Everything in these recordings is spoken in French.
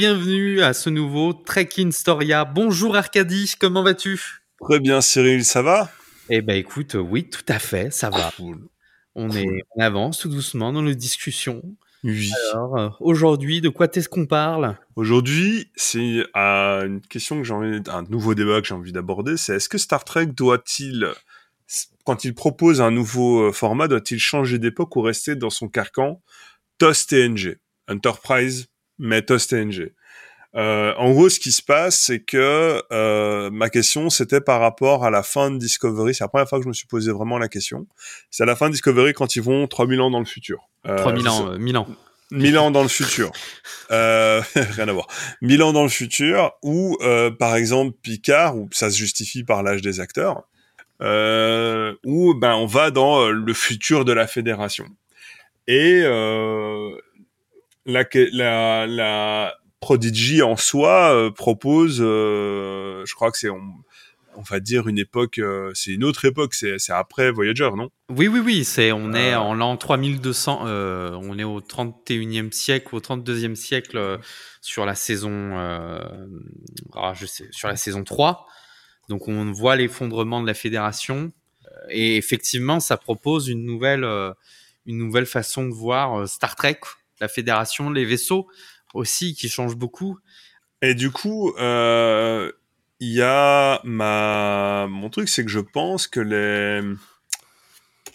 Bienvenue à ce nouveau Trek in Storia. Bonjour Arcadie, comment vas-tu? Très bien Cyril, ça va? Eh ben écoute, oui, tout à fait, ça va. On, est, on avance tout doucement dans nos discussions. Oui. Alors, euh, aujourd'hui, de quoi est-ce qu'on parle? Aujourd'hui, c'est euh, une question que j'ai envie, un nouveau débat que j'ai envie d'aborder, c'est est-ce que Star Trek doit-il, quand il propose un nouveau euh, format, doit-il changer d'époque ou rester dans son carcan TOS TNG, Enterprise, mais TOS TNG euh, en gros, ce qui se passe, c'est que euh, ma question, c'était par rapport à la fin de Discovery. C'est la première fois que je me suis posé vraiment la question. C'est à la fin de Discovery quand ils vont 3000 ans dans le futur. Euh, 3000 ans, euh, 1000 ans. 1000 ans dans le futur. Euh, rien à voir. 1000 ans dans le futur, où, euh, par exemple, Picard, où ça se justifie par l'âge des acteurs, euh, où ben, on va dans euh, le futur de la Fédération. Et euh, la, la, la Prodigy en soi euh, propose, euh, je crois que c'est, on, on, va dire une époque, euh, c'est une autre époque, c'est, après Voyager, non? Oui, oui, oui, c'est, on est en l'an 3200, on est au 31e siècle, au 32e siècle sur la saison, ah, je sais, sur la saison 3. Donc on voit l'effondrement de la fédération. Et effectivement, ça propose une nouvelle, une nouvelle façon de voir Star Trek, la fédération, les vaisseaux aussi qui change beaucoup. Et du coup, il euh, y a ma mon truc, c'est que je pense que les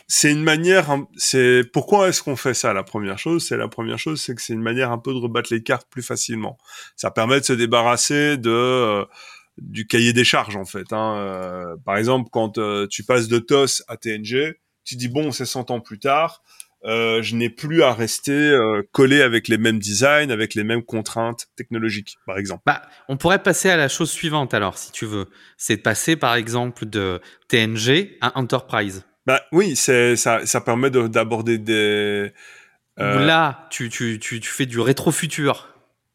c'est une manière, c'est pourquoi est-ce qu'on fait ça? La première chose, c'est la première chose, c'est que c'est une manière un peu de rebattre les cartes plus facilement. Ça permet de se débarrasser de euh, du cahier des charges en fait. Hein. Euh, par exemple, quand tu passes de TOS à TNG, tu dis bon, c'est 100 ans plus tard. Euh, je n'ai plus à rester euh, collé avec les mêmes designs, avec les mêmes contraintes technologiques, par exemple. Bah, on pourrait passer à la chose suivante alors, si tu veux. C'est de passer, par exemple, de TNG à Enterprise. Bah oui, c'est ça, ça permet d'aborder des. Euh... Là, tu, tu, tu, tu fais du rétro-futur.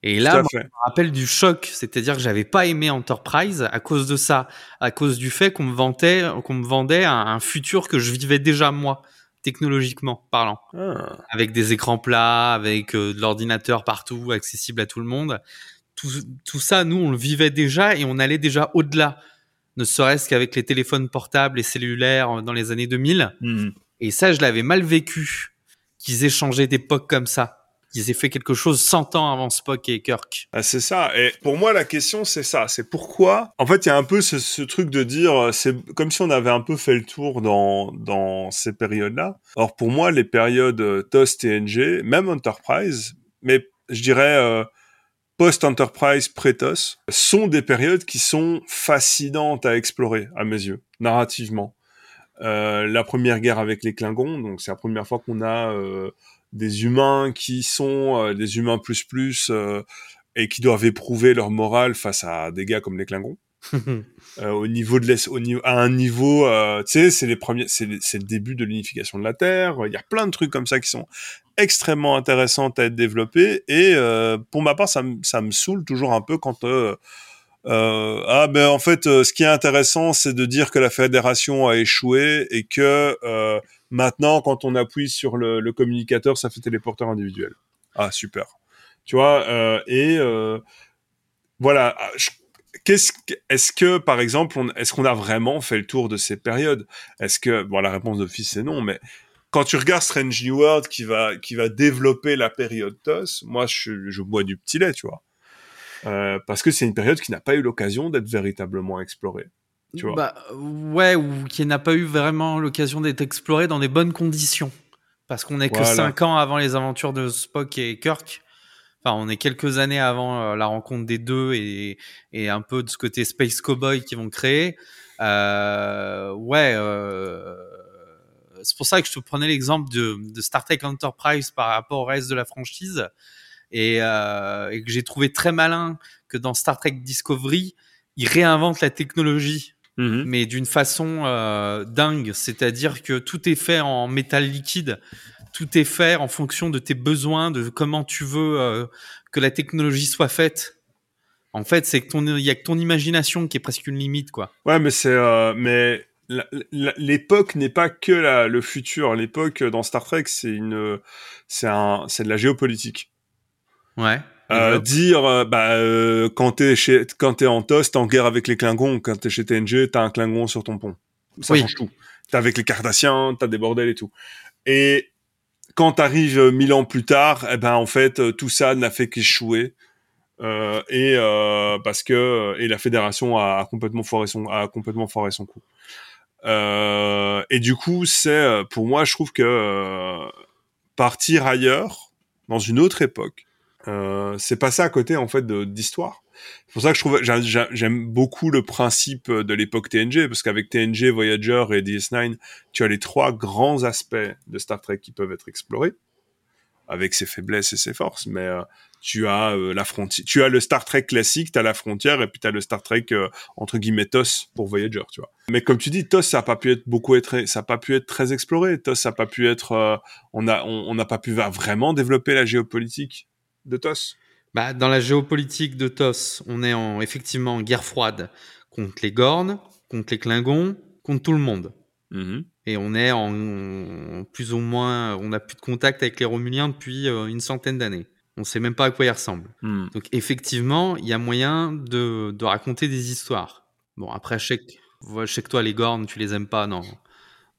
Et là, moi, je me rappelle du choc, c'est-à-dire que j'avais pas aimé Enterprise à cause de ça, à cause du fait qu'on me vantait, qu'on me vendait un, un, futur que je vivais déjà moi technologiquement parlant, ah. avec des écrans plats, avec euh, de l'ordinateur partout, accessible à tout le monde. Tout, tout, ça, nous, on le vivait déjà et on allait déjà au-delà, ne serait-ce qu'avec les téléphones portables et cellulaires dans les années 2000. Mmh. Et ça, je l'avais mal vécu, qu'ils aient changé d'époque comme ça qu'ils aient fait quelque chose 100 ans avant Spock et Kirk. Ah, c'est ça. Et pour moi, la question, c'est ça. C'est pourquoi. En fait, il y a un peu ce, truc de dire, c'est comme si on avait un peu fait le tour dans, ces périodes-là. Or, pour moi, les périodes euh, TOS, TNG, même Enterprise, mais je dirais euh, post-Enterprise, pré-TOS, sont des périodes qui sont fascinantes à explorer, à mes yeux, narrativement. Euh, la première guerre avec les Klingons, donc c'est la première fois qu'on a euh, des humains qui sont euh, des humains plus plus euh, et qui doivent éprouver leur morale face à des gars comme les Klingons. euh, au niveau de l'es- au niveau à un niveau euh, tu sais c'est les premiers c'est c'est le début de l'unification de la terre il y a plein de trucs comme ça qui sont extrêmement intéressants à être développés et euh, pour ma part ça me ça me saoule toujours un peu quand euh, ah ben en fait euh, ce qui est intéressant c'est de dire que la fédération a échoué et que euh, maintenant quand on appuie sur le, le, communicateur ça fait téléporteur individuel. Ah super. Tu vois euh, et euh, voilà je, qu'est-ce est-ce que par exemple on, est-ce qu'on a vraiment fait le tour de ces périodes? Est-ce que bon la réponse d'office c'est non mais quand tu regardes Strange New World qui va qui va développer la période TOS moi je, je bois du petit lait tu vois euh, parce que c'est une période qui n'a pas eu l'occasion d'être véritablement explorée. Tu vois bah, ouais, ou qui n'a pas eu vraiment l'occasion d'être explorée dans des bonnes conditions. Parce qu'on est que voilà. 5 ans avant les aventures de Spock et Kirk. Enfin, on est quelques années avant euh, la rencontre des deux et, et, un peu de ce côté Space Cowboy qu'ils vont créer. Euh, ouais, euh, c'est pour ça que je te prenais l'exemple de, de, Star Trek Enterprise par rapport au reste de la franchise et, euh, et que j'ai trouvé très malin que dans Star Trek Discovery, ils réinventent la technologie, -hmm. mais d'une façon euh, dingue. C'est-à-dire que tout est fait en métal liquide, tout est fait en fonction de tes besoins, de comment tu veux euh, que la technologie soit faite. En fait, c'est que ton, il y a que ton imagination qui est presque une limite, quoi. Ouais, mais c'est, euh, mais l'époque n'est pas que la, le futur. L'époque dans Star Trek, c'est une, c'est un, c'est de la géopolitique. Ouais. Euh, dire euh, bah euh, quand t'es chez quand t'es en TOS t'es en guerre avec les Klingons. Quand t'es chez TNG t'as un Klingon sur ton pont. Ça change tout. T'es avec les Cardassiens t'as des bordels et tout. Et quand t'arrives mille ans plus tard eh ben en fait tout ça n'a fait qu'échouer. Et parce que et la fédération a, complètement foiré son a complètement foiré son coup. Et du coup c'est pour moi je trouve que partir ailleurs dans une autre époque euh, c'est passé à côté en fait d'histoire. C'est pour ça que je trouve j'aime beaucoup le principe de l'époque TNG parce qu'avec TNG, Voyager et DS9, tu as les trois grands aspects de Star Trek qui peuvent être explorés avec ses faiblesses et ses forces, mais euh, tu as euh, la frontière, tu as le Star Trek classique, tu as la frontière et puis tu as le Star Trek entre guillemets TOS pour Voyager, tu vois. Mais comme tu dis, TOS ça a pas pu être beaucoup être ça a pas pu être très exploré, TOS ça a pas pu être on a on n'a pas pu vraiment développer la géopolitique de TOS bah, Dans la géopolitique de TOS, on est en, effectivement en guerre froide contre les Gornes, contre les Klingons, contre tout le monde. Mm-hmm. Et on est en, plus ou moins, on n'a plus de contact avec les Romuliens depuis euh, une centaine d'années. On ne sait même pas à quoi ils ressemblent. Mm. Donc effectivement, il y a moyen de, de, raconter des histoires. Bon, après, je sais, que, je sais que toi, les Gornes, tu les aimes pas dans,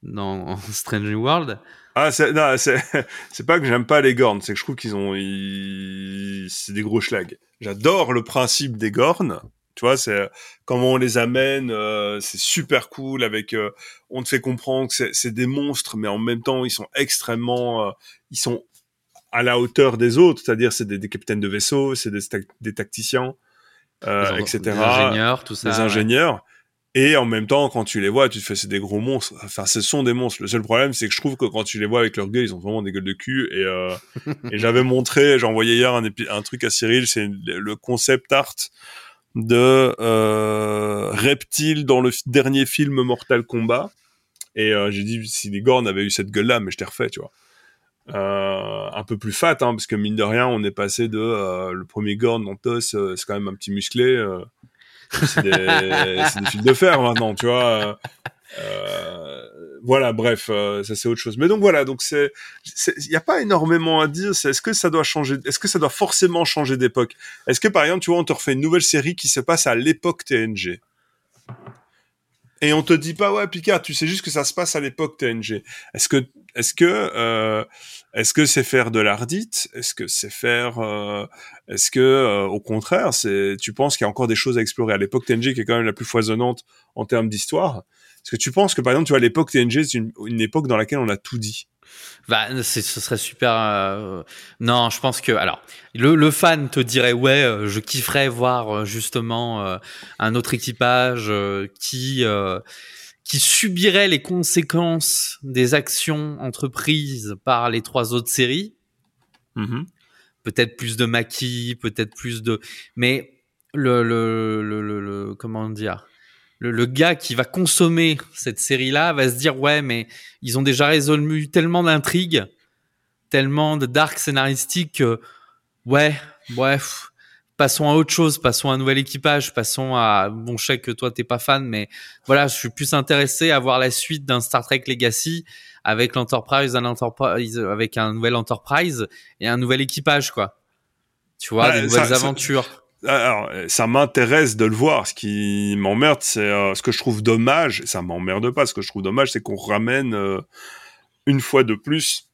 dans Strange New World. Ah, c'est, non, c'est, c'est pas que j'aime pas les Gornes, c'est que je trouve qu'ils ont, c'est des gros schlags. J'adore le principe des Gornes. Tu vois, c'est comment on les amène, euh, c'est super cool. Avec, euh, on te fait comprendre que c'est, c'est des monstres, mais en même temps, ils sont extrêmement, euh, ils sont à la hauteur des autres. C'est-à-dire, c'est des, des capitaines de vaisseau, c'est des, des tacticiens, etc. Des ingénieurs, tout ça. Des ingénieurs. Et en même temps, quand tu les vois, tu te fais, c'est des gros monstres. Enfin, ce sont des monstres. Le seul problème, c'est que je trouve que quand tu les vois avec leur gueule, ils ont vraiment des gueules de cul. Et, euh, et j'avais montré, j'ai envoyé hier un, un truc à Cyril, c'est le concept art de euh, reptile dans le dernier film Mortal Kombat. Et euh, j'ai dit, si les Gorn avaient eu cette gueule-là, mais je t'ai refait, tu vois. Euh, un peu plus fat, hein, parce que mine de rien, on est passé de euh, le premier Gorn dans TOS, euh, c'est quand même un petit musclé c'est des, des, fils de fer maintenant, tu vois. Euh, voilà, bref, euh, ça c'est autre chose. Mais donc voilà, donc c'est, il n'y a pas énormément à dire. C'est est-ce que ça doit changer, est-ce que ça doit forcément changer d'époque? Est-ce que par exemple, tu vois, on te refait une nouvelle série qui se passe à l'époque TNG et on te dit pas ouais Picard, tu sais juste que ça se passe à l'époque TNG. Est-ce que est-ce que euh, est-ce que c'est faire de l'ardite? Est-ce que c'est faire euh, Est-ce que euh, au contraire, c'est tu penses qu'il y a encore des choses à explorer? À l'époque TNG qui est quand même la plus foisonnante en termes d'histoire Est-ce que tu penses que par exemple, tu vois l'époque TNG, c'est une, une, époque dans laquelle on a tout dit bah, ce serait super. Euh... Non, je pense que alors le, le fan te dirait ouais, euh, je kifferais voir euh, justement euh, un autre équipage qui qui subirait les conséquences des actions entreprises par les trois autres séries. Mm-hmm. Peut-être plus de maquis, peut-être plus de. Mais le, le, le, le comment dire? Le, gars qui va consommer cette série-là va se dire ouais, mais ils ont déjà résolu tellement d'intrigues, tellement de dark scénaristiques que ouais, bref, passons à autre chose, passons à un nouvel équipage, passons à bon, je sais que toi t'es pas fan, mais voilà, je suis plus intéressé à voir la suite d'un Star Trek Legacy avec l'Enterprise, un Enterprise, avec un nouvel Enterprise et un nouvel équipage quoi. Tu vois, des nouvelles aventures alors, ça m'intéresse de le voir. Ce qui m'emmerde, c'est euh, ce que je trouve dommage. Ça m'emmerde pas. Ce que je trouve dommage, c'est qu'on ramène euh, une fois de plus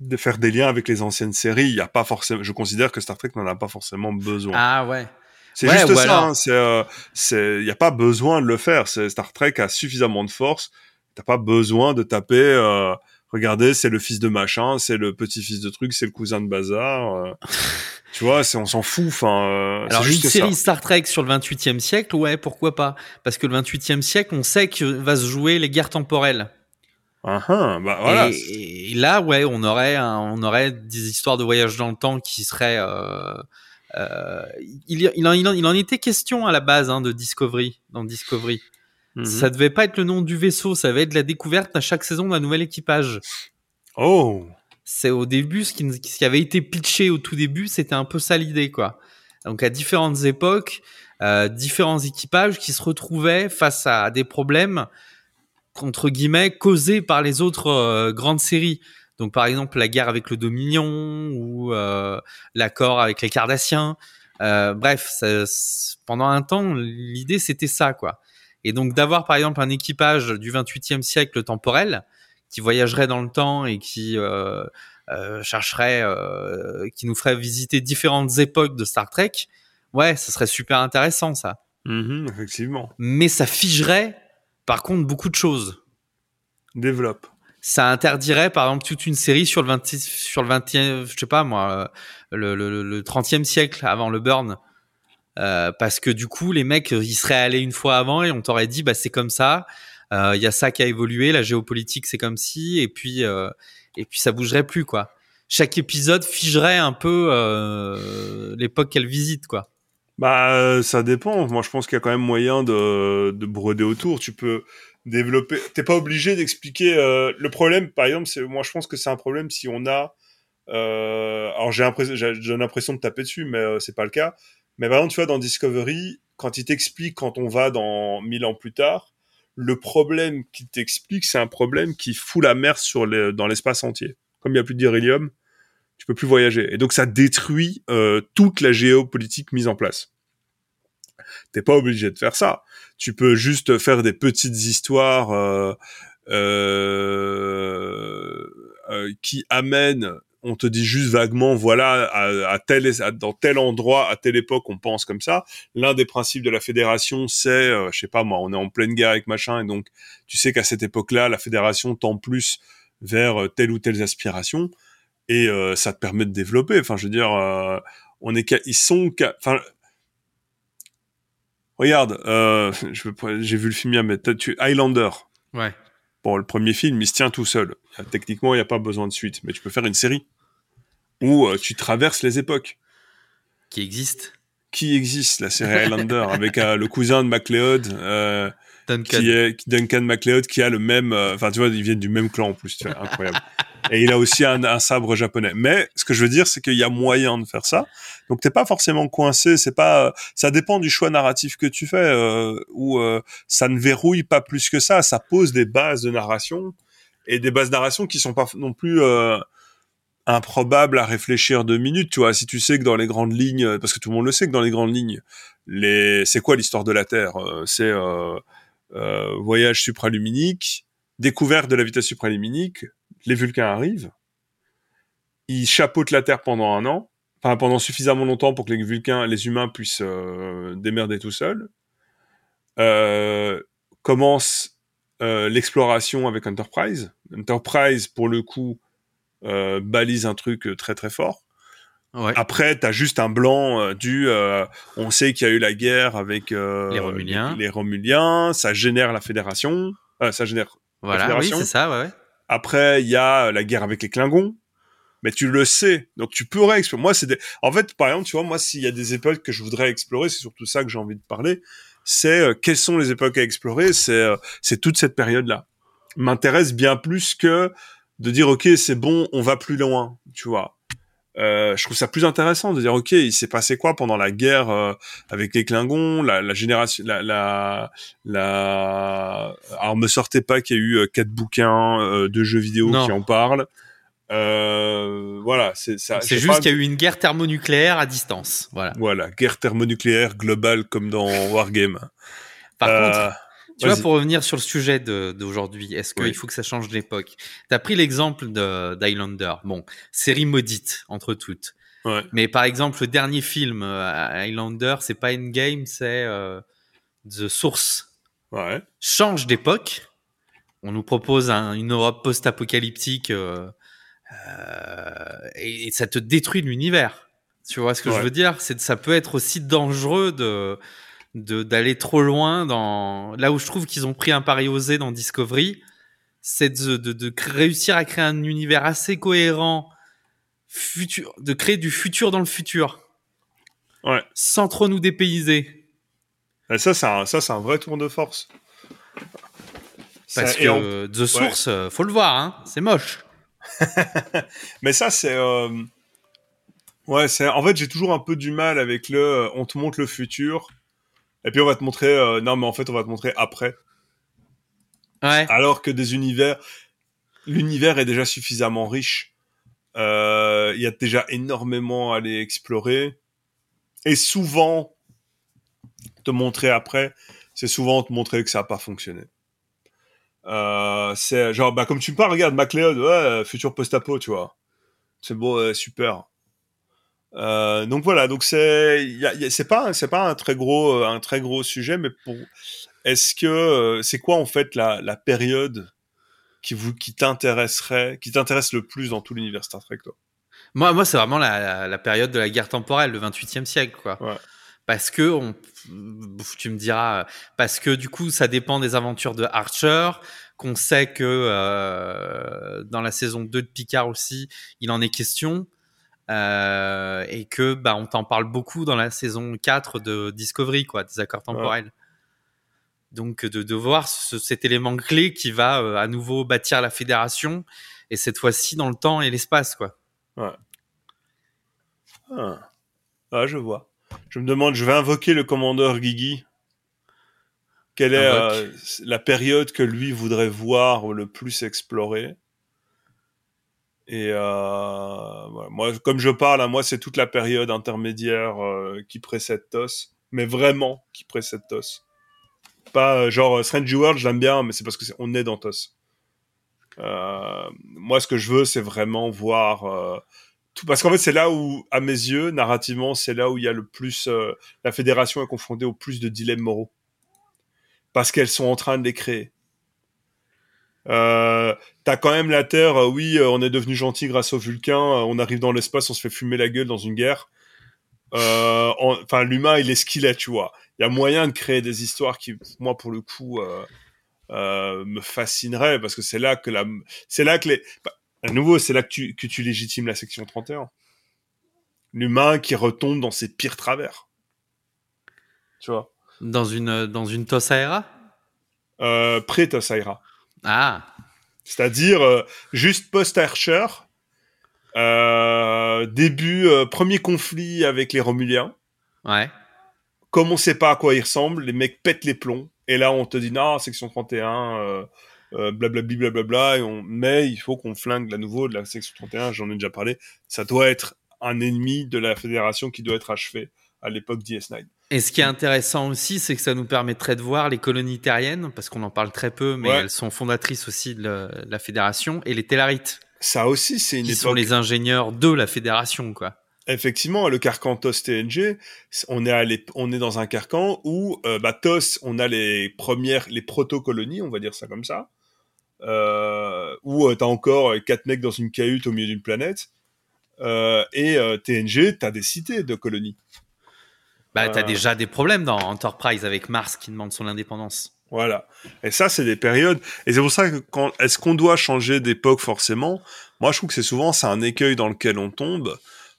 de faire des liens avec les anciennes séries. Il y a pas forcément. Je considère que Star Trek n'en a pas forcément besoin. Ah ouais. C'est juste ça. Hein, c'est, euh, c'est, il y a pas besoin de le faire. C'est Star Trek a suffisamment de force. T'as pas besoin de taper. Regardez, c'est le fils de machin, c'est le petit-fils de truc, c'est le cousin de bazar. Tu vois, on s'en fout. Enfin, euh, alors une série Star Trek sur le 28e siècle, ouais, pourquoi pas Parce que le 28e siècle, on sait que va se jouer les guerres temporelles. Uh bah voilà. Et, là, ouais, on aurait, on aurait des histoires de voyage dans le temps qui seraient. Euh, euh, il, il, en, il, en, était question à la base hein, de Discovery, dans Discovery. Mm-hmm. Ça devait pas être le nom du vaisseau, ça va être la découverte à chaque saison d'un nouvel équipage. Oh c'est au début ce qui, ce qui, avait été pitché au tout début, c'était un peu ça l'idée quoi. Donc à différentes époques, euh, différents équipages qui se retrouvaient face à des problèmes entre guillemets causés par les autres euh, grandes séries. Donc par exemple la guerre avec le Dominion ou euh, l'accord avec les Cardassiens. Bref, ça, pendant un temps, l'idée c'était ça quoi. Et donc d'avoir par exemple un équipage du 28e siècle temporel qui voyagerait dans le temps et qui euh, euh chercherait, euh, qui nous ferait visiter différentes époques de Star Trek, ouais, ça serait super intéressant ça. Mm-hmm, effectivement. Mais ça figerait par contre beaucoup de choses. Développe ça interdirait par exemple toute une série sur le 20 sur le 20e je sais pas moi le, le, le 30e siècle avant le burn euh, parce que du coup les mecs ils seraient allés une fois avant et on t'aurait dit bah c'est comme ça euh, il y a ça qui a évolué la géopolitique c'est comme si et puis euh, et puis ça bougerait plus quoi chaque épisode figerait un peu euh, l'époque qu'elle visite quoi bah ça dépend moi je pense qu'il y a quand même moyen de, de broder autour tu peux développer. T'es pas obligé d'expliquer euh, le problème. Par exemple, c'est moi je pense que c'est un problème si on a. Euh, alors j'ai l'impression de taper dessus, mais euh, c'est pas le cas. Mais par exemple, tu vois dans Discovery, quand il t'explique quand on va dans mille ans plus tard, le problème qu'il t'explique, c'est un problème qui fout la mer sur les, dans l'espace entier. Comme il y a plus d'irilium, tu peux plus voyager. Et donc ça détruit euh, toute la géopolitique mise en place. T'es pas obligé de faire ça tu peux juste faire des petites histoires euh, euh, euh, qui amènent on te dit juste vaguement, voilà, à, tel, dans tel endroit, à telle époque, on pense comme ça. L'un des principes de la fédération, c'est, je sais pas moi, on est en pleine guerre avec machin, et donc tu sais qu'à cette époque-là, la fédération tend plus vers telle ou telle aspiration, et ça te permet de développer. Enfin, je veux dire, on est, ils sont, enfin, Regarde, euh, j'ai vu le film hier, mais tu Highlander. Ouais. Bon, le premier film, il se tient tout seul. Techniquement, il n'y a pas besoin de suite, mais tu peux faire une série où euh, tu traverses les époques. Qui existe Qui existe, la série Highlander, avec euh, le cousin de MacLeod, euh, Duncan. Qui est Duncan MacLeod, qui a le même, enfin tu vois, ils viennent du même clan en plus, tu vois, incroyable. et il a aussi un, un, sabre japonais. Mais ce que je veux dire, c'est qu'il y a moyen de faire ça. Donc t'es pas forcément coincé. C'est pas, ça dépend du choix narratif que tu fais. Ou ça ne verrouille pas plus que ça. Ça pose des bases de narration et des bases de narration qui sont pas non plus euh, improbables à réfléchir deux minutes. Tu vois, si tu sais que dans les grandes lignes, parce que tout le monde le sait que dans les grandes lignes, les, c'est quoi l'histoire de la Terre euh, C'est euh, voyage supraluminique, découverte de la vitesse supraluminique, les Vulcains arrivent, ils chapeautent la Terre pendant un an, enfin pendant suffisamment longtemps pour que les Vulcains, les humains puissent euh, démerder tout seuls. Euh, commence euh, l'exploration avec Enterprise. Enterprise, pour le coup, euh, balise un truc très très fort. Ouais. Après, t'as juste un blanc du. on sait qu'il y a eu la guerre avec les Romuliens. Les, Romuliens, ça génère la fédération. ça génère. Voilà, oui, c'est ça, ouais. ouais. Après, il y a la guerre avec les Klingons. Mais tu le sais, donc tu pourrais explorer. Moi, c'est des... en fait, par exemple, tu vois, moi, s'il y a des époques que je voudrais explorer, c'est surtout ça que j'ai envie de parler. C'est euh, quelles sont les époques à explorer. C'est euh, c'est toute cette période-là. M'intéresse bien plus que de dire ok, c'est bon, on va plus loin. Tu vois. Euh, je trouve ça plus intéressant de dire ok il s'est passé quoi pendant la guerre euh, avec les Klingons la, la génération la, la la alors me sortez pas qu'il y a eu euh, quatre bouquins euh, de jeux vidéo qui en parlent voilà c'est ça c'est juste qu'il y a eu une guerre thermonucléaire à distance voilà voilà guerre thermonucléaire globale comme dans Wargame par contre tu vois, pour revenir sur le sujet d'aujourd'hui, est-ce qu'il faut que ça change d'époque Tu as pris l'exemple d'Highlander. Bon, série maudite, entre toutes. Ouais. Mais par exemple, le dernier film, euh, Highlander, c'est pas Endgame, c'est euh, The Source. Ouais. Change d'époque. On nous propose un, une Europe post-apocalyptique euh, euh et, et, ça te détruit l'univers. Tu vois ce que ouais. je veux dire? C'est ça peut être aussi dangereux de d'aller trop loin dans là où je trouve qu'ils ont pris un pari osé dans Discovery, c'est de, de, de, réussir à créer un univers assez cohérent, futur, de créer du futur dans le futur, ouais. sans trop nous dépayser. Et ça, c'est un, ça, c'est un vrai tour de force. Parce ça, que on... The Source, ouais. faut le voir, hein, c'est moche. Mais ça, c'est euh... ouais, c'est en fait j'ai toujours un peu du mal avec le, euh, on te montre le futur et puis on va te montrer, euh, non mais en fait on va te montrer après. Ouais. Alors que des univers, l'univers est déjà suffisamment riche. Euh, il y a déjà énormément à aller explorer. Et souvent, te montrer après, c'est souvent te montrer que ça n'a pas fonctionné. Euh, c'est genre, bah, comme tu me parles, regarde, MacLeod, ouais, futur post-apo, tu vois. C'est beau, super. Euh, donc voilà, donc c'est, c'est pas, c'est pas un très gros, un très gros sujet, mais pour, est-ce que, c'est quoi en fait la, la période qui vous, qui t'intéresserait, qui t'intéresse le plus dans tout l'univers Star Trek, toi? Moi, moi, c'est vraiment la, la, période de la guerre temporelle, le 28e siècle, quoi. Ouais. Parce que on, tu me diras parce que du coup ça dépend des aventures de Archer qu'on sait que euh, dans la saison 2 de Picard aussi il en est question. euh, et que bah on t'en parle beaucoup dans la saison 4 de Discovery quoi des accords temporels. Donc de, de voir cet élément clé qui va euh, à nouveau bâtir la fédération et cette fois-ci dans le temps et l'espace quoi. Ouais. Ah. ah je vois. Je me demande, je vais invoquer le commandeur Guigui. Quelle est euh, la période que lui voudrait voir le plus explorer? Et euh, moi, comme je parle, hein, moi c'est toute la période intermédiaire euh, qui précède TOS, mais vraiment qui précède TOS. Pas genre Strange World, j'aime bien, mais c'est parce que on est dans TOS. moi, ce que je veux, c'est vraiment voir parce qu'en fait c'est là où à mes yeux narrativement c'est là où il y a le plus euh, la fédération est confrontée au plus de dilemmes moraux parce qu'elles sont en train de les créer euh, t'as quand même la Terre euh, oui euh, on est devenu gentil grâce aux Vulcains on arrive dans l'espace on se fait fumer la gueule dans une guerre enfin l'humain il est ce qu'il est tu vois il y a moyen de créer des histoires qui moi pour le coup me fascineraient parce que c'est là que la c'est là que les bah, à nouveau, c'est là que tu, que tu légitimes la section 31. L'humain qui retombe dans ses pires travers. Tu vois? Dans une, dans une Tossaira euh, Pré-Tossaira. Ah C'est-à-dire, euh, juste post-Archer, euh, début, euh, premier conflit avec les Romuliens. Ouais. Comme on sait pas à quoi ils ressemblent, les mecs pètent les plombs. Et là, on te dit, non, section 31, blablabla, blablabla, et on, mais il faut qu'on flingue la nouveau de la section 31, j'en ai déjà parlé, ça doit être un ennemi de la fédération qui doit être achevé à l'époque DS9. Et ce qui est intéressant aussi, c'est que ça nous permettrait de voir les colonies terriennes, parce qu'on en parle très peu, mais elles sont fondatrices aussi de la, fédération, et les Tellarites. Ça aussi, c'est une qui époque... sont les ingénieurs de la fédération, quoi. Effectivement, le carcan TOS TNG, on est, allé, on est dans un carcan où euh, bah, TOS, on a les premières, les proto-colonies, on va dire ça comme ça, euh, où euh, t'as encore quatre mecs dans une cahute au milieu d'une planète. Et TNG, t'as des cités de colonies. Bah, t'as déjà des problèmes dans Enterprise avec Mars qui demande son indépendance. Voilà. Et ça, c'est des périodes. Et c'est pour ça que quand est-ce qu'on doit changer d'époque forcément? Moi, je trouve que c'est souvent c'est un écueil dans lequel on tombe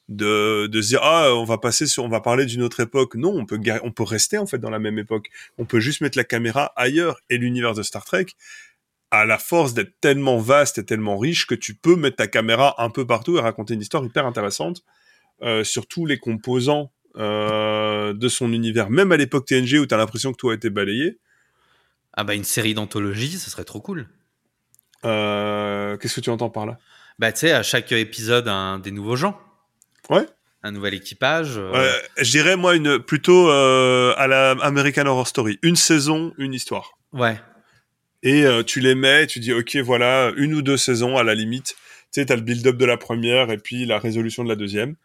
de de se dire ah on va passer sur on va parler d'une autre époque. Non, on peut on peut rester en fait dans la même époque. On peut juste mettre la caméra ailleurs. Et l'univers de Star Trek, à la force d'être tellement vaste et tellement riche que tu peux mettre ta caméra un peu partout et raconter une histoire hyper intéressante euh, sur tous les composants euh, de son univers. Même à l'époque TNG où tu as l'impression que tout a été balayé. Ah bah une série d'anthologie, ce serait trop cool. Euh, Qu'est-ce que tu entends par là? Bah tu sais, à chaque épisode, un, des nouveaux gens. Ouais. Un nouvel équipage. Euh. Je dirais moi une plutôt à la American Horror Story. Une saison, une histoire. Ouais, et tu les mets, tu dis ok voilà une ou deux saisons à la limite. Tu sais t'as le build-up de la première et puis la résolution de la deuxième.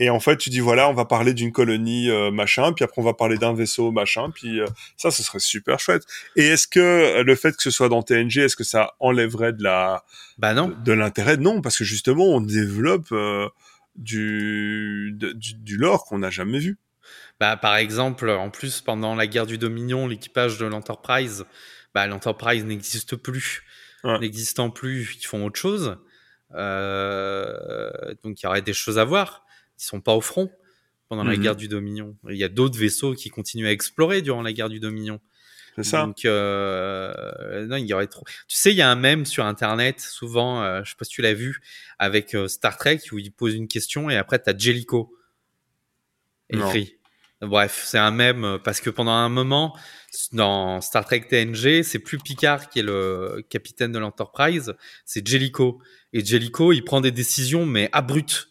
Et en fait tu dis voilà on va parler d'une colonie euh, machin, puis après on va parler d'un vaisseau machin, puis euh, ça ce serait super chouette. Et est-ce que le fait que ce soit dans TNG, est-ce que ça enlèverait de la bah non de, l'intérêt? Non parce que justement on développe du, du du lore qu'on n'a jamais vu. Bah par exemple en plus pendant la guerre du Dominion l'équipage de l'Enterprise bah, l'entreprise n'existe plus. N'existant plus, ils font autre chose. Euh, donc il y aurait des choses à voir. Ils sont pas au front pendant la mhm. guerre du Dominion. Il y a d'autres vaisseaux qui continuent à explorer durant la guerre du Dominion. C'est ça. Donc euh, non, il y aurait trop. Tu sais, il y a un mème sur internet, souvent, euh, je sais pas si tu l'as vu, avec euh, Star Trek où il pose une question et après tu as Jellico écrit. Bref, c'est un mème parce que pendant un moment, dans Star Trek TNG, c'est plus Picard qui est le capitaine de l'Enterprise, c'est Jellicoe. Et Jellicoe, il prend des décisions, mais abruptes.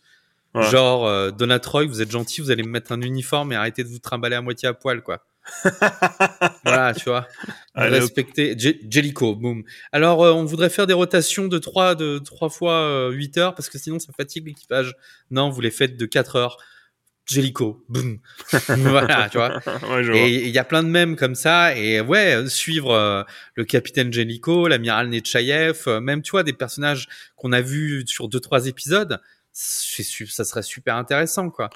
Genre, euh, Donatroy, vous êtes gentil, vous allez me mettre un uniforme et arrêter de vous trimballer à moitié à poil, quoi. voilà, tu vois. Respecter Jellicoe, boum. Alors, euh, on voudrait faire des rotations de 3 de trois fois 8 euh, heures parce que sinon ça fatigue l'équipage. Non, vous les faites de 4 heures. Jellico, boum. voilà, tu vois. et il y a plein de mèmes comme ça. Et ouais, suivre euh, le capitaine Jellico, l'amiral Nechayev, euh, même, tu vois, des personnages qu'on a vus sur deux, trois épisodes, ça serait super intéressant, quoi.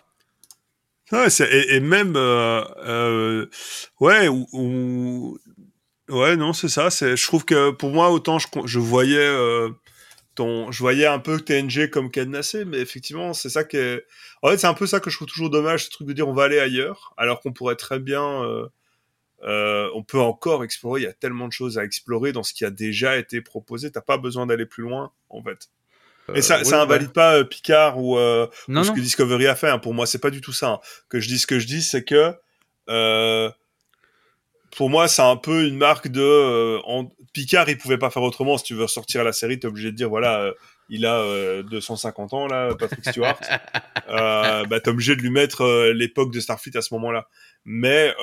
Ouais, et, et, même, euh, ouais, ou, ouais, non, c'est ça. Je trouve que pour moi, autant je, je voyais je voyais un peu TNG comme cadenassé, mais effectivement, c'est ça qui est. En fait, c'est un peu ça que je trouve toujours dommage, ce truc de dire on va aller ailleurs, alors qu'on pourrait très bien. Euh, euh, on peut encore explorer. Il y a tellement de choses à explorer dans ce qui a déjà été proposé. T'as pas besoin d'aller plus loin, en fait. Et ça, euh, ça invalide pas Picard ou, ce que Discovery a fait. Hein. Pour moi, c'est pas du tout ça. Hein. Que je dis ce que je dis, c'est que pour moi, c'est un peu une marque de euh, en... Picard. Il pouvait pas faire autrement. Si tu veux sortir la série, t'es obligé de dire voilà, euh, il a 250 euh, ans là, Patrick Stewart. euh, bah t'es obligé de lui mettre l'époque de Starfleet à ce moment-là. Mais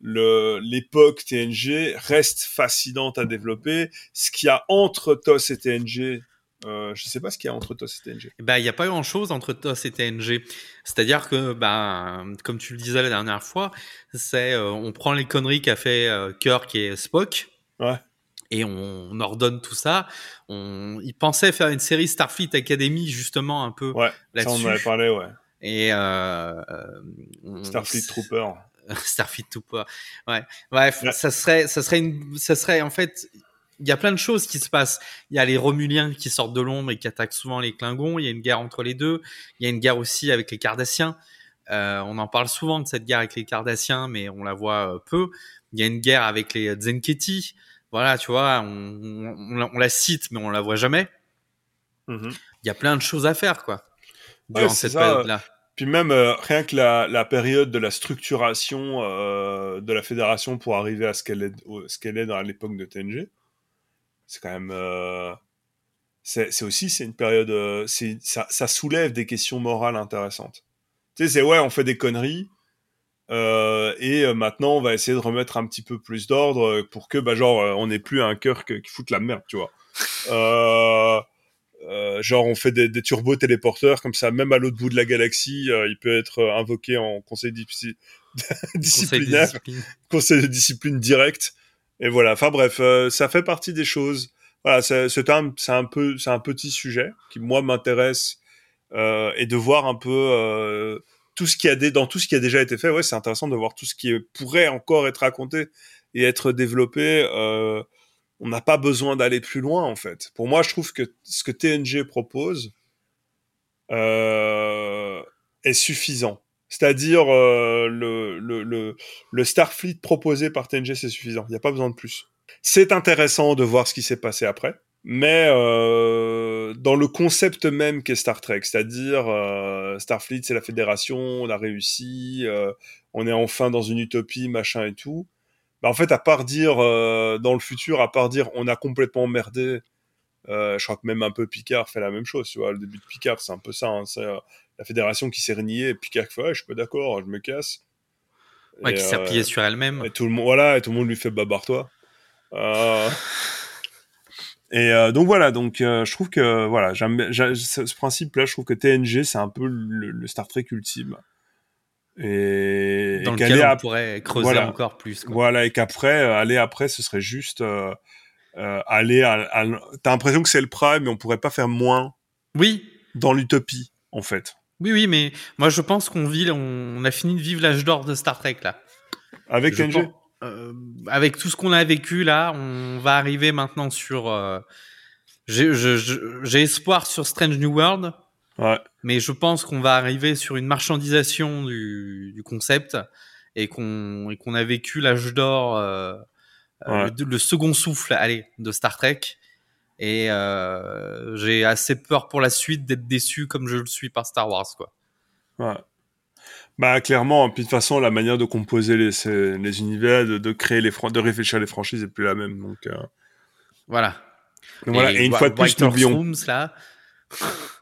le l'époque TNG reste fascinante à développer. Ce qu'il y a entre TOS et TNG euh, je sais pas ce qu'il y a entre TOS et TNG. Ben, il n'y a pas grand chose entre TOS et TNG. C'est-à-dire que, ben, comme tu le disais la dernière fois, c'est, euh, on prend les conneries qu'a fait euh, Kirk et Spock. Ouais. Et on, ordonne tout ça. On, ils pensaient faire une série Starfleet Academy, justement, un peu ouais, là-dessus. Ça, on en avait parlé, ouais. Et, Starfleet Trooper. Starfleet Trooper. Ouais. Bref, ça serait, ça serait une, ça serait, en fait, il y a plein de choses qui se passent. Il y a les Romuliens qui sortent de l'ombre et qui attaquent souvent les Klingons. Il y a une guerre entre les deux. Il y a une guerre aussi avec les Cardassiens. Euh, on en parle souvent de cette guerre avec les Cardassiens, mais on la voit euh, peu. Il y a une guerre avec les Zenketi. Voilà, tu vois, on, la cite, mais on la voit jamais. Mm-hmm. Il y a plein de choses à faire, quoi, durant cette période-là. Puis même euh, rien que la, période de la structuration de la fédération pour arriver à ce qu'elle est, qu'elle est dans l'époque de TNG c'est quand même euh, c'est aussi c'est une période euh, c'est ça, ça, soulève des questions morales intéressantes. Tu sais c'est ouais on fait des conneries euh, et maintenant on va essayer de remettre un petit peu plus d'ordre pour que bah genre on n'ait plus un cœur qui fout la merde tu vois. Genre on fait des, des turbos téléporteurs comme ça même à l'autre bout de la galaxie il peut être invoqué en conseil disciplinaire. conseil de discipline direct et voilà. Enfin bref, euh, ça fait partie des choses. Voilà, c'est un, peu, c'est un petit sujet qui moi m'intéresse euh, et de voir un peu euh, tout ce qui a dans tout ce qui a déjà été fait. Ouais, c'est intéressant de voir tout ce qui pourrait encore être raconté et être développé. On n'a pas besoin d'aller plus loin en fait. Pour moi, je trouve que ce que TNG propose est suffisant. C'est-à-dire euh, le, le, le, Starfleet proposé par TNG, c'est suffisant. Il n'y a pas besoin de plus. C'est intéressant de voir ce qui s'est passé après, mais euh, dans le concept même qu'est Star Trek, c'est-à-dire euh, Starfleet, c'est la fédération, on a réussi, on est enfin dans une utopie, machin et tout. Bah, en fait, à part dire dans le futur, à part dire on a complètement merdé, je crois que même un peu Picard fait la même chose. Tu vois, le début de Picard, c'est un peu ça. Hein, la fédération qui s'est reniée, et puis quelquefois, je suis pas d'accord, je me casse. Ouais, qui s'est repliée euh, sur elle-même. Et tout le monde, voilà, et tout le monde lui fait babar-toi. Euh, et euh, donc voilà, donc je trouve que voilà, ce principe-là, je trouve que TNG c'est un peu le, Star Trek ultime. Et, dans lequel on pourrait creuser encore plus. Voilà, et qu'après, aller après, ce serait juste aller à, à... T'as l'impression que c'est le prime, mais on pourrait pas faire moins. Oui. Dans l'utopie, en fait. Oui, oui, mais moi je pense qu'on vit, on, a fini de vivre l'âge d'or de Star Trek là. Avec euh, Avec tout ce qu'on a vécu là, on va arriver maintenant sur. Euh, j'ai espoir sur Strange New World. Ouais. Mais je pense qu'on va arriver sur une marchandisation du, du concept et qu'on a vécu l'âge d'or, euh, euh le, le, second souffle, allez, de Star Trek. Et euh, j'ai assez peur pour la suite d'être déçu comme je le suis par Star Wars, quoi. Ouais. Bah clairement, puis de toute façon la manière de composer les, les univers, de, créer les de réfléchir les franchises est plus la même. Donc euh. voilà. voilà. Et une fois de plus, n'oublions. là.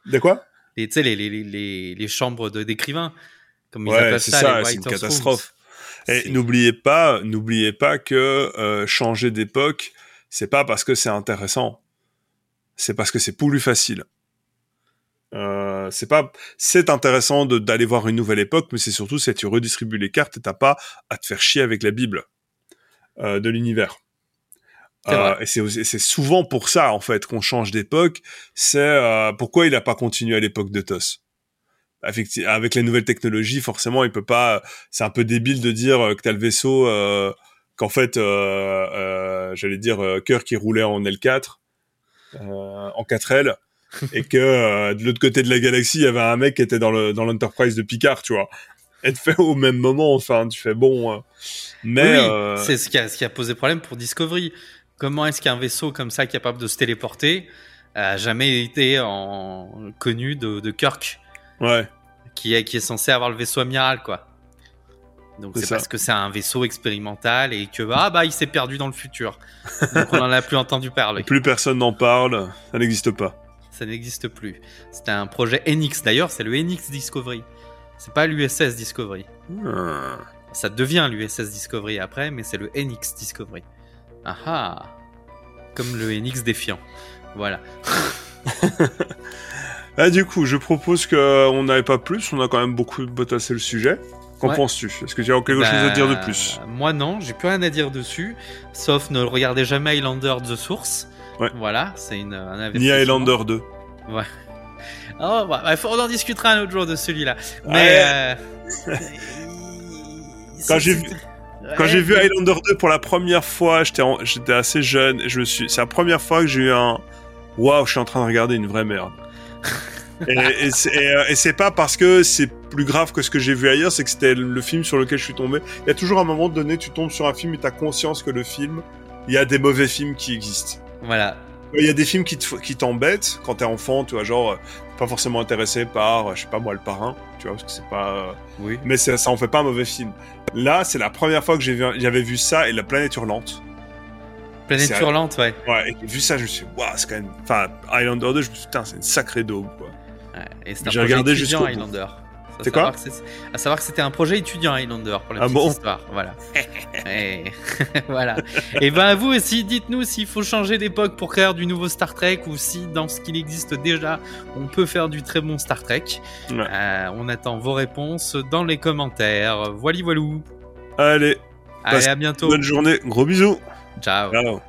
De quoi? Tu sais les, les, les, les, chambres d'écrivains, comme ils ouais, c'est ça, c'est une catastrophe. Et n'oubliez pas, n'oubliez pas que euh, changer d'époque, c'est pas parce que c'est intéressant, c'est parce que c'est plus facile. Euh, c'est pas, c'est intéressant d'aller voir une nouvelle époque, mais c'est surtout si tu redistribues les cartes et t'as pas à te faire chier avec la Bible euh, de l'univers. Euh, et c'est souvent pour ça en fait qu'on change d'époque. C'est pourquoi il a pas continué à l'époque de TOS. Avec, avec les nouvelles technologies, forcément, il peut pas. C'est un peu débile de dire que t'as le vaisseau, qu'en fait, j'allais dire cœur qui roulait en L4, en 4L et que euh, de l'autre côté de la galaxie, il y avait un mec qui était dans le dans l'Enterprise de Picard, tu vois. Et fait au même moment, enfin, tu fais bon. Euh, mais euh, c'est ce qui a ce qui a posé problème pour Discovery. Comment est-ce qu'un vaisseau comme ça capable de se téléporter a jamais été en connu de, de Kirk? Ouais. Qui est qui est censé avoir le vaisseau amiral, quoi. Donc c'est parce que c'est un vaisseau expérimental et que ah bah il s'est perdu dans le futur. Donc on en a plus entendu parler. Plus personne n'en parle, ça n'existe pas ça n'existe plus. C'était un projet NX d'ailleurs, c'est le NX Discovery. C'est pas l'USS Discovery. Hmm. Ça devient l'USS Discovery après, mais c'est le NX Discovery. Ah ah Comme le NX défiant. Voilà. ah, du coup, je propose qu'on n'avait pas plus, on a quand même beaucoup botassé le sujet. Qu'en penses-tu? Est-ce que tu as quelque chose à dire de bah, plus? Moi non, j'ai plus rien à dire dessus, sauf ne regardez jamais Highlander The Source. Voilà, c'est une, un Ni Highlander 2. Ouais. Oh, bah, bah on en discutera un autre jour de celui-là. Mais. Euh, quand j'ai vu. Quand j'ai vu Highlander 2 pour la première fois, j'étais j'étais assez jeune. Je suis, c'est la première fois que j'ai eu un waouh, je suis en train de regarder une vraie merde. et, euh, et c'est pas parce que c'est plus grave que ce que j'ai vu ailleurs, c'est que c'était le film sur lequel je suis tombé. Il y a toujours un moment donné, tu tombes sur un film et t'as conscience que le film, il y a des mauvais films qui existent. Voilà. Il y a des films qui t'embêtent quand t'es enfant, tu vois, genre, pas forcément intéressé par, je sais pas moi, le parrain, tu vois, parce que c'est pas. Oui. Mais ça, ça en fait pas un mauvais film. Là, c'est la première fois que j'avais vu, vu ça et la planète hurlante. Planète hurlante, ouais. Ouais, et vu ça, je me suis dit, waouh, c'est quand même. Enfin, Highlander 2, je me suis dit, putain, c'est une sacrée daube, quoi. Ouais, et c'est un J'ai regardé jusqu'au Highlander. C'est quoi À savoir que c'était un projet étudiant Highlander pour la ah petite histoire. Voilà. et... voilà. Et ben vous aussi, dites-nous s'il faut changer d'époque pour créer du nouveau Star Trek ou si dans ce qu'il existe déjà, on peut faire du très bon Star Trek. Euh, on attend vos réponses dans les commentaires. Voilà, voilou. Allez. Allez, à bientôt. Bonne journée. Gros bisous. Ciao. Ciao.